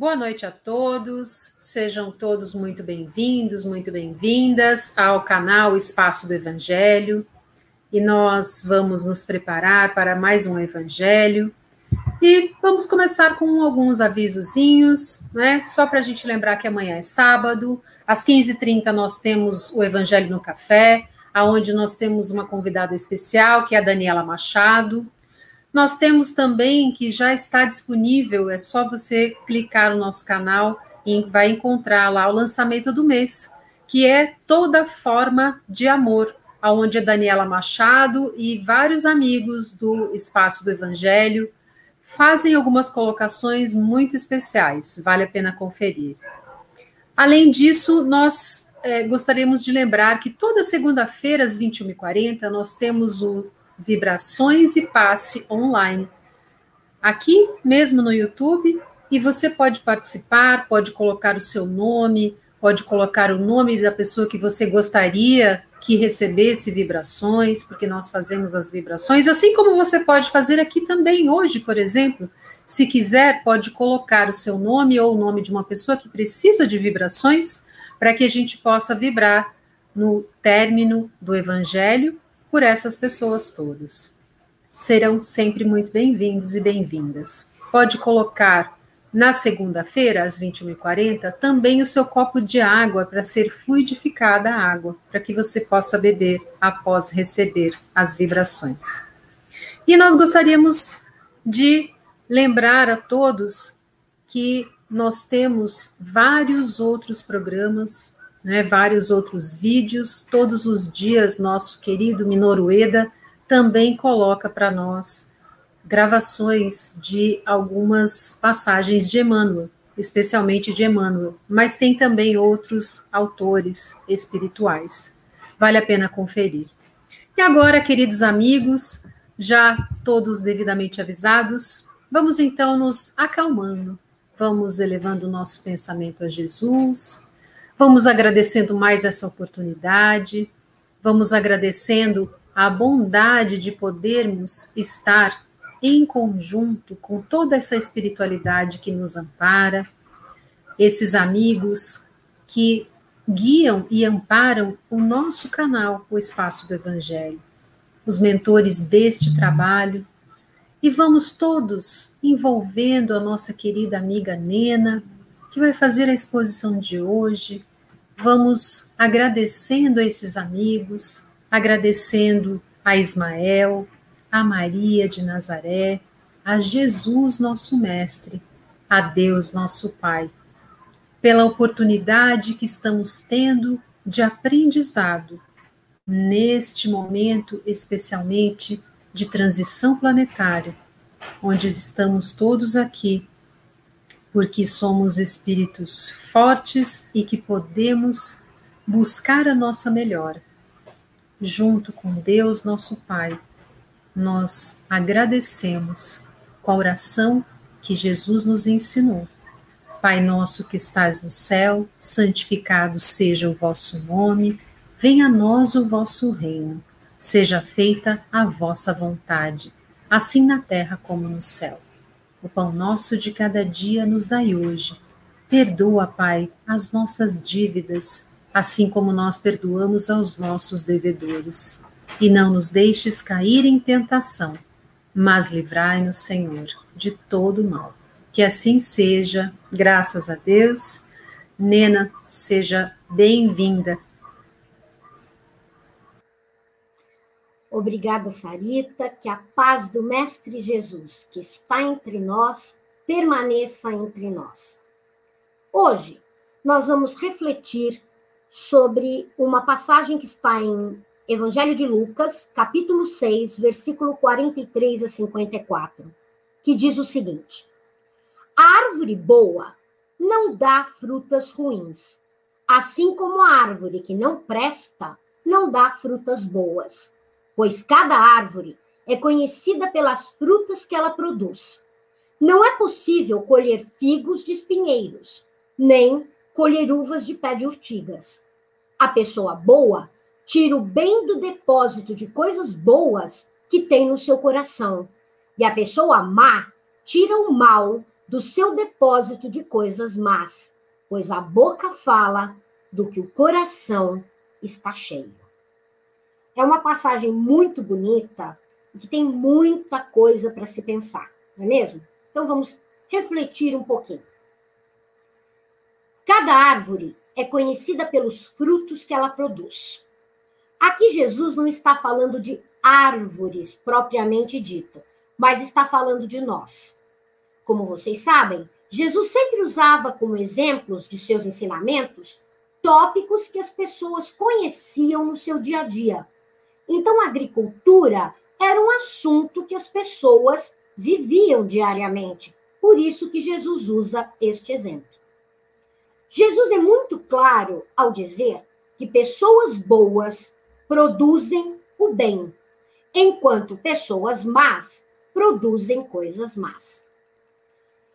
Boa noite a todos, sejam todos muito bem-vindos, muito bem-vindas ao canal Espaço do Evangelho. E nós vamos nos preparar para mais um Evangelho. E vamos começar com alguns avisozinhos, né? Só para a gente lembrar que amanhã é sábado, às 15h30 nós temos o Evangelho no Café, aonde nós temos uma convidada especial, que é a Daniela Machado. Nós temos também que já está disponível, é só você clicar no nosso canal e vai encontrar lá o lançamento do mês, que é toda forma de amor, aonde a Daniela Machado e vários amigos do Espaço do Evangelho fazem algumas colocações muito especiais, vale a pena conferir. Além disso, nós é, gostaríamos de lembrar que toda segunda-feira, às 21h40, nós temos o Vibrações e Passe online. Aqui mesmo no YouTube, e você pode participar, pode colocar o seu nome, pode colocar o nome da pessoa que você gostaria que recebesse vibrações, porque nós fazemos as vibrações, assim como você pode fazer aqui também hoje, por exemplo. Se quiser, pode colocar o seu nome ou o nome de uma pessoa que precisa de vibrações, para que a gente possa vibrar no término do evangelho por essas pessoas todas. Serão sempre muito bem-vindos e bem-vindas. Pode colocar na segunda-feira, às 21h40, também o seu copo de água para ser fluidificada a água, para que você possa beber após receber as vibrações. E nós gostaríamos de lembrar a todos que nós temos vários outros programas né, vários outros vídeos. Todos os dias, nosso querido Minorueda também coloca para nós gravações de algumas passagens de Emmanuel, especialmente de Emmanuel, mas tem também outros autores espirituais. Vale a pena conferir. E agora, queridos amigos, já todos devidamente avisados, vamos então nos acalmando, vamos elevando o nosso pensamento a Jesus, Vamos agradecendo mais essa oportunidade, vamos agradecendo a bondade de podermos estar em conjunto com toda essa espiritualidade que nos ampara, esses amigos que guiam e amparam o nosso canal, o Espaço do Evangelho, os mentores deste trabalho, e vamos todos envolvendo a nossa querida amiga Nena, que vai fazer a exposição de hoje, vamos agradecendo a esses amigos, agradecendo a Ismael, a Maria de Nazaré, a Jesus, nosso Mestre, a Deus, nosso Pai, pela oportunidade que estamos tendo de aprendizado neste momento, especialmente de transição planetária, onde estamos todos aqui porque somos espíritos fortes e que podemos buscar a nossa melhora. Junto com Deus, nosso Pai, nós agradecemos com a oração que Jesus nos ensinou. Pai nosso que estás no céu, santificado seja o vosso nome, venha a nós o vosso reino, seja feita a vossa vontade, assim na terra como no céu. O pão nosso de cada dia nos dai hoje. Perdoa, Pai, as nossas dívidas, assim como nós perdoamos aos nossos devedores. E não nos deixes cair em tentação, mas livrai-nos, Senhor, de todo mal. Que assim seja, graças a Deus. Nena, seja bem-vinda Obrigada, Sarita, que a paz do Mestre Jesus, que está entre nós, permaneça entre nós. Hoje, nós vamos refletir sobre uma passagem que está em Evangelho de Lucas, capítulo 6, versículo 43 a 54, que diz o seguinte: A árvore boa não dá frutas ruins, assim como a árvore que não presta não dá frutas boas pois cada árvore é conhecida pelas frutas que ela produz. Não é possível colher figos de espinheiros, nem colher uvas de pé de urtigas. A pessoa boa tira o bem do depósito de coisas boas que tem no seu coração, e a pessoa má tira o mal do seu depósito de coisas más, pois a boca fala do que o coração está cheio. É uma passagem muito bonita que tem muita coisa para se pensar, não é mesmo? Então vamos refletir um pouquinho. Cada árvore é conhecida pelos frutos que ela produz. Aqui Jesus não está falando de árvores propriamente dita, mas está falando de nós. Como vocês sabem, Jesus sempre usava como exemplos de seus ensinamentos tópicos que as pessoas conheciam no seu dia a dia. Então, a agricultura era um assunto que as pessoas viviam diariamente. Por isso que Jesus usa este exemplo. Jesus é muito claro ao dizer que pessoas boas produzem o bem, enquanto pessoas más produzem coisas más.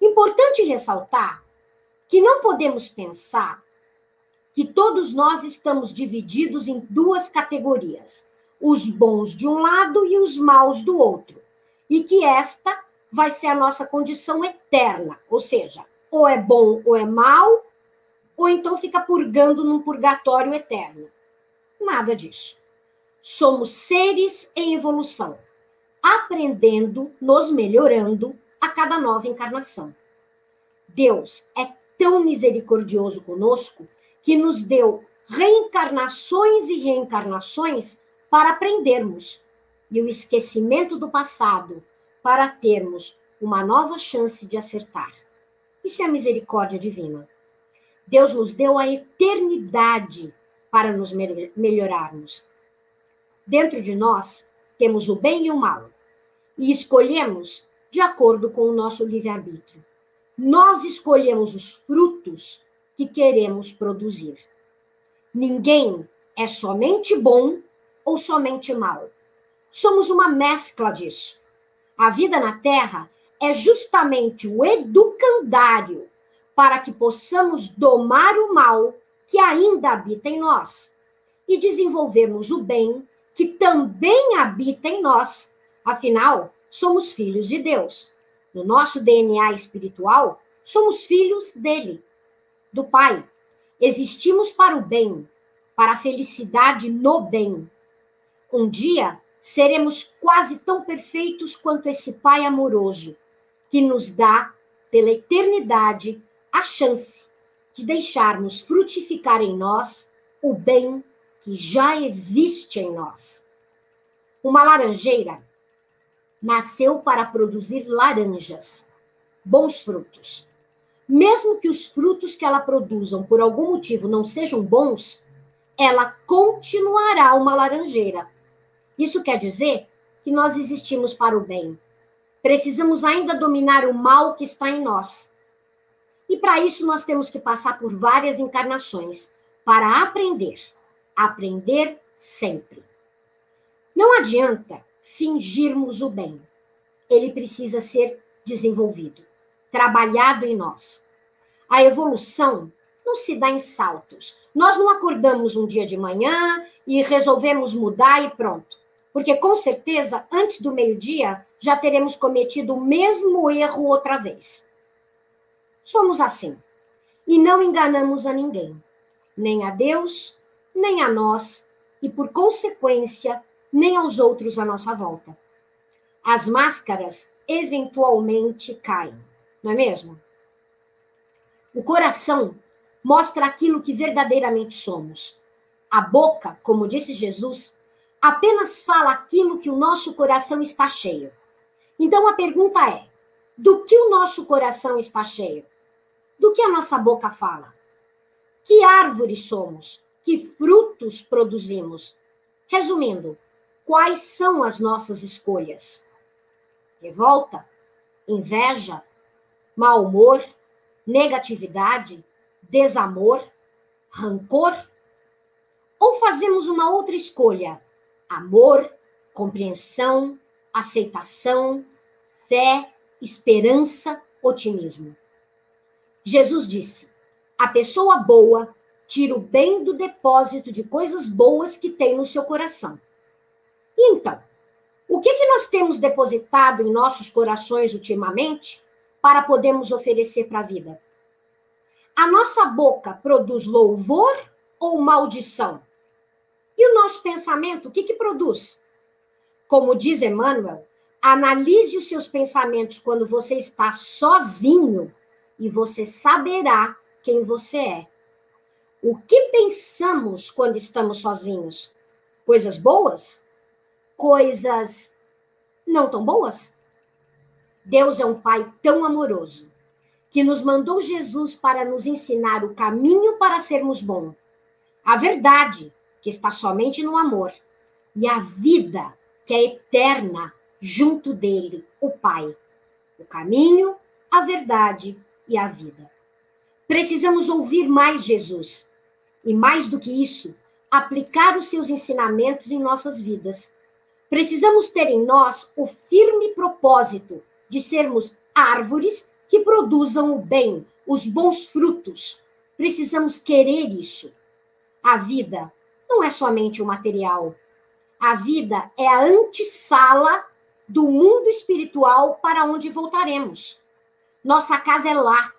Importante ressaltar que não podemos pensar que todos nós estamos divididos em duas categorias, os bons de um lado e os maus do outro, e que esta vai ser a nossa condição eterna, ou seja, ou é bom ou é mal, ou então fica purgando num purgatório eterno. Nada disso. Somos seres em evolução, aprendendo, nos melhorando a cada nova encarnação. Deus é tão misericordioso conosco que nos deu reencarnações e reencarnações para aprendermos e o esquecimento do passado para termos uma nova chance de acertar. Isso é a misericórdia divina. Deus nos deu a eternidade para nos melhorarmos. Dentro de nós temos o bem e o mal e escolhemos de acordo com o nosso livre-arbítrio. Nós escolhemos os frutos que queremos produzir. Ninguém é somente bom ou somente mal. Somos uma mescla disso. A vida na Terra é justamente o educandário para que possamos domar o mal que ainda habita em nós e desenvolvermos o bem que também habita em nós. Afinal, somos filhos de Deus. No nosso DNA espiritual, somos filhos dele do Pai. Existimos para o bem, para a felicidade no bem. Um dia seremos quase tão perfeitos quanto esse Pai amoroso, que nos dá, pela eternidade, a chance de deixarmos frutificar em nós o bem que já existe em nós. Uma laranjeira nasceu para produzir laranjas, bons frutos. Mesmo que os frutos que ela produzam por algum motivo não sejam bons, ela continuará uma laranjeira. Isso quer dizer que nós existimos para o bem. Precisamos ainda dominar o mal que está em nós. E para isso nós temos que passar por várias encarnações para aprender. Aprender sempre. Não adianta fingirmos o bem. Ele precisa ser desenvolvido trabalhado em nós. A evolução não se dá em saltos. Nós não acordamos um dia de manhã e resolvemos mudar e pronto. Porque com certeza, antes do meio-dia, já teremos cometido o mesmo erro outra vez. Somos assim. E não enganamos a ninguém, nem a Deus, nem a nós, e por consequência, nem aos outros à nossa volta. As máscaras eventualmente caem não é mesmo? O coração mostra aquilo que verdadeiramente somos. A boca, como disse Jesus, apenas fala aquilo que o nosso coração está cheio. Então a pergunta é: do que o nosso coração está cheio? Do que a nossa boca fala? Que árvore somos? Que frutos produzimos? Resumindo, quais são as nossas escolhas? Revolta? Inveja? mau humor, negatividade, desamor, rancor? Ou fazemos uma outra escolha? Amor, compreensão, aceitação, fé, esperança, otimismo. Jesus disse: a pessoa boa tira o bem do depósito de coisas boas que tem no seu coração. Então, o que, que nós temos depositado em nossos corações ultimamente para podermos oferecer para a vida? A nossa boca produz louvor ou maldição? E o nosso pensamento, o que, que produz? Como diz Emmanuel, analise os seus pensamentos quando você está sozinho e você saberá quem você é. O que pensamos quando estamos sozinhos? Coisas boas? Coisas não tão boas? Deus é um Pai tão amoroso que nos mandou Jesus para nos ensinar o caminho para sermos bons, a verdade, que está somente no amor, e a vida, que é eterna, junto dele, o Pai. O caminho, a verdade e a vida. Precisamos ouvir mais Jesus. E mais do que isso, aplicar os seus ensinamentos em nossas vidas. Precisamos ter em nós o firme propósito de sermos árvores que produzam o bem, os bons frutos. Precisamos querer isso. A vida não é somente o material. A vida é a antessala do mundo espiritual para onde voltaremos. Nossa casa é lá.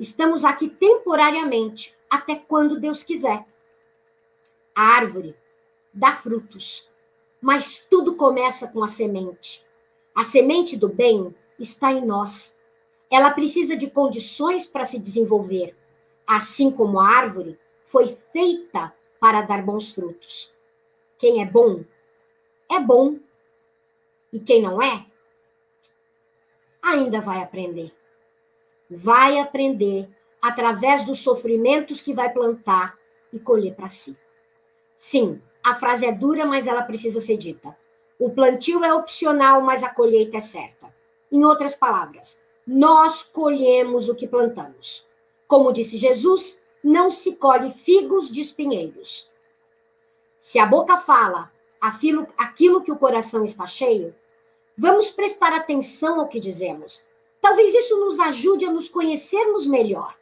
Estamos aqui temporariamente, até quando Deus quiser. A árvore dá frutos, mas tudo começa com a semente. A semente do bem está em nós. Ela precisa de condições para se desenvolver, assim como a árvore foi feita para dar bons frutos. Quem é bom, é bom. E quem não é, ainda vai aprender. Vai aprender através dos sofrimentos que vai plantar e colher para si. Sim, a frase é dura, mas ela precisa ser dita. O plantio é opcional, mas a colheita é certa. Em outras palavras, nós colhemos o que plantamos. Como disse Jesus, não se colhe figos de espinheiros. Se a boca fala aquilo, aquilo que o coração está cheio, vamos prestar atenção ao que dizemos. Talvez isso nos ajude a nos conhecermos melhor.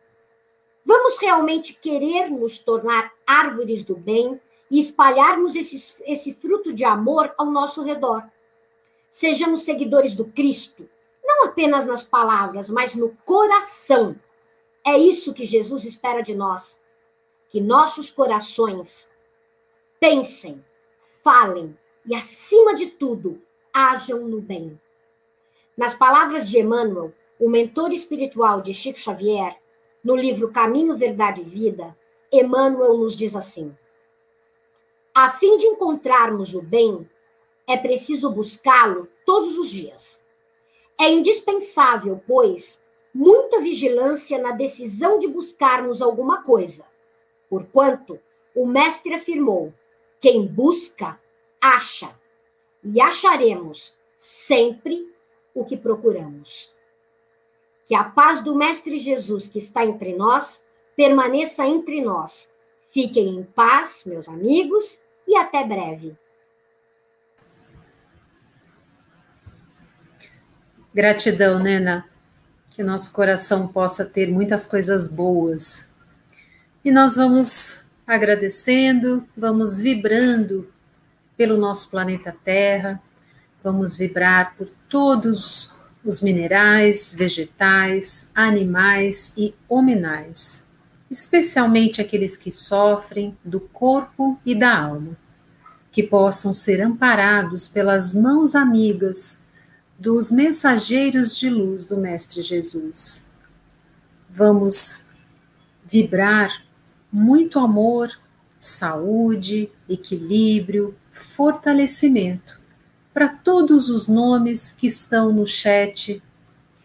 Vamos realmente querer nos tornar árvores do bem e espalharmos esse, esse fruto de amor ao nosso redor. Sejamos seguidores do Cristo, não apenas nas palavras, mas no coração. É isso que Jesus espera de nós. Que nossos corações pensem, falem e, acima de tudo, ajam no bem. Nas palavras de Emmanuel, o mentor espiritual de Chico Xavier, no livro Caminho, Verdade e Vida, Emmanuel nos diz assim: a fim de encontrarmos o bem, é preciso buscá-lo todos os dias. É indispensável, pois, muita vigilância na decisão de buscarmos alguma coisa, porquanto o Mestre afirmou: quem busca, acha, e acharemos sempre o que procuramos. Que a paz do Mestre Jesus que está entre nós permaneça entre nós. Fiquem em paz, meus amigos, e até breve. Gratidão, Nena. Que nosso coração possa ter muitas coisas boas. E nós vamos agradecendo, vamos vibrando pelo nosso planeta Terra, vamos vibrar por todos os minerais, vegetais, animais e hominais especialmente aqueles que sofrem do corpo e da alma, que possam ser amparados pelas mãos amigas dos mensageiros de luz do Mestre Jesus. Vamos vibrar muito amor, saúde, equilíbrio, fortalecimento para todos os nomes que estão no chat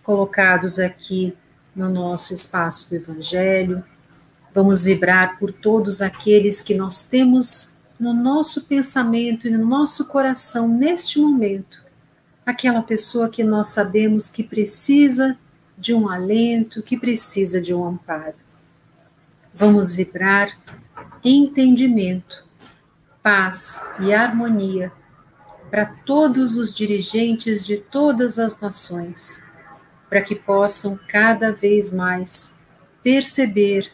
colocados aqui no nosso espaço do Evangelho Vamos vibrar por todos aqueles que nós temos no nosso pensamento e no nosso coração neste momento. Aquela pessoa que nós sabemos que precisa de um alento, que precisa de um amparo. Vamos vibrar entendimento, paz e harmonia para todos os dirigentes de todas as nações, para que possam cada vez mais perceber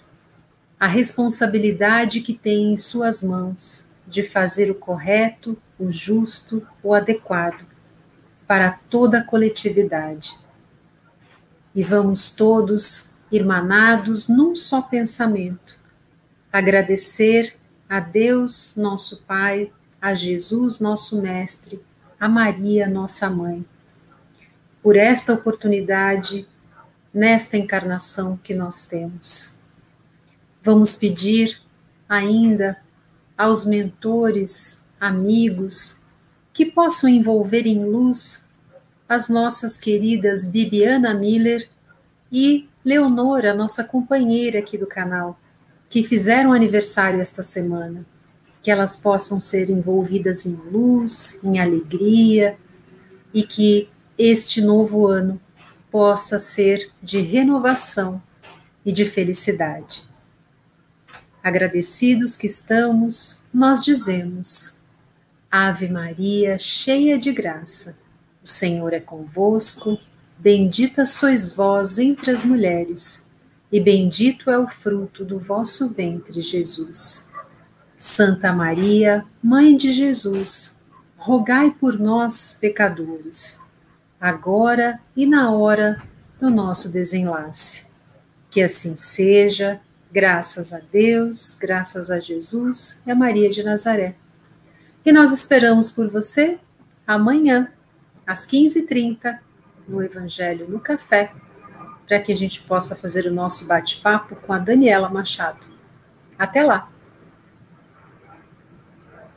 a responsabilidade que tem em suas mãos de fazer o correto, o justo, o adequado para toda a coletividade. E vamos todos, irmanados num só pensamento, agradecer a Deus, nosso Pai, a Jesus, nosso Mestre, a Maria, nossa Mãe, por esta oportunidade, nesta encarnação que nós temos. Vamos pedir ainda aos mentores, amigos, que possam envolver em luz as nossas queridas Bibiana Miller e Leonora, nossa companheira aqui do canal, que fizeram aniversário esta semana. Que elas possam ser envolvidas em luz, em alegria e que este novo ano possa ser de renovação e de felicidade. Agradecidos que estamos, nós dizemos: Ave Maria, cheia de graça, o Senhor é convosco, bendita sois vós entre as mulheres, e bendito é o fruto do vosso ventre, Jesus. Santa Maria, Mãe de Jesus, rogai por nós, pecadores, agora e na hora do nosso desenlace. Que assim seja Graças a Deus, graças a Jesus e a Maria de Nazaré. E nós esperamos por você amanhã, às 15h30, no Evangelho no Café, para que a gente possa fazer o nosso bate-papo com a Daniela Machado. Até lá!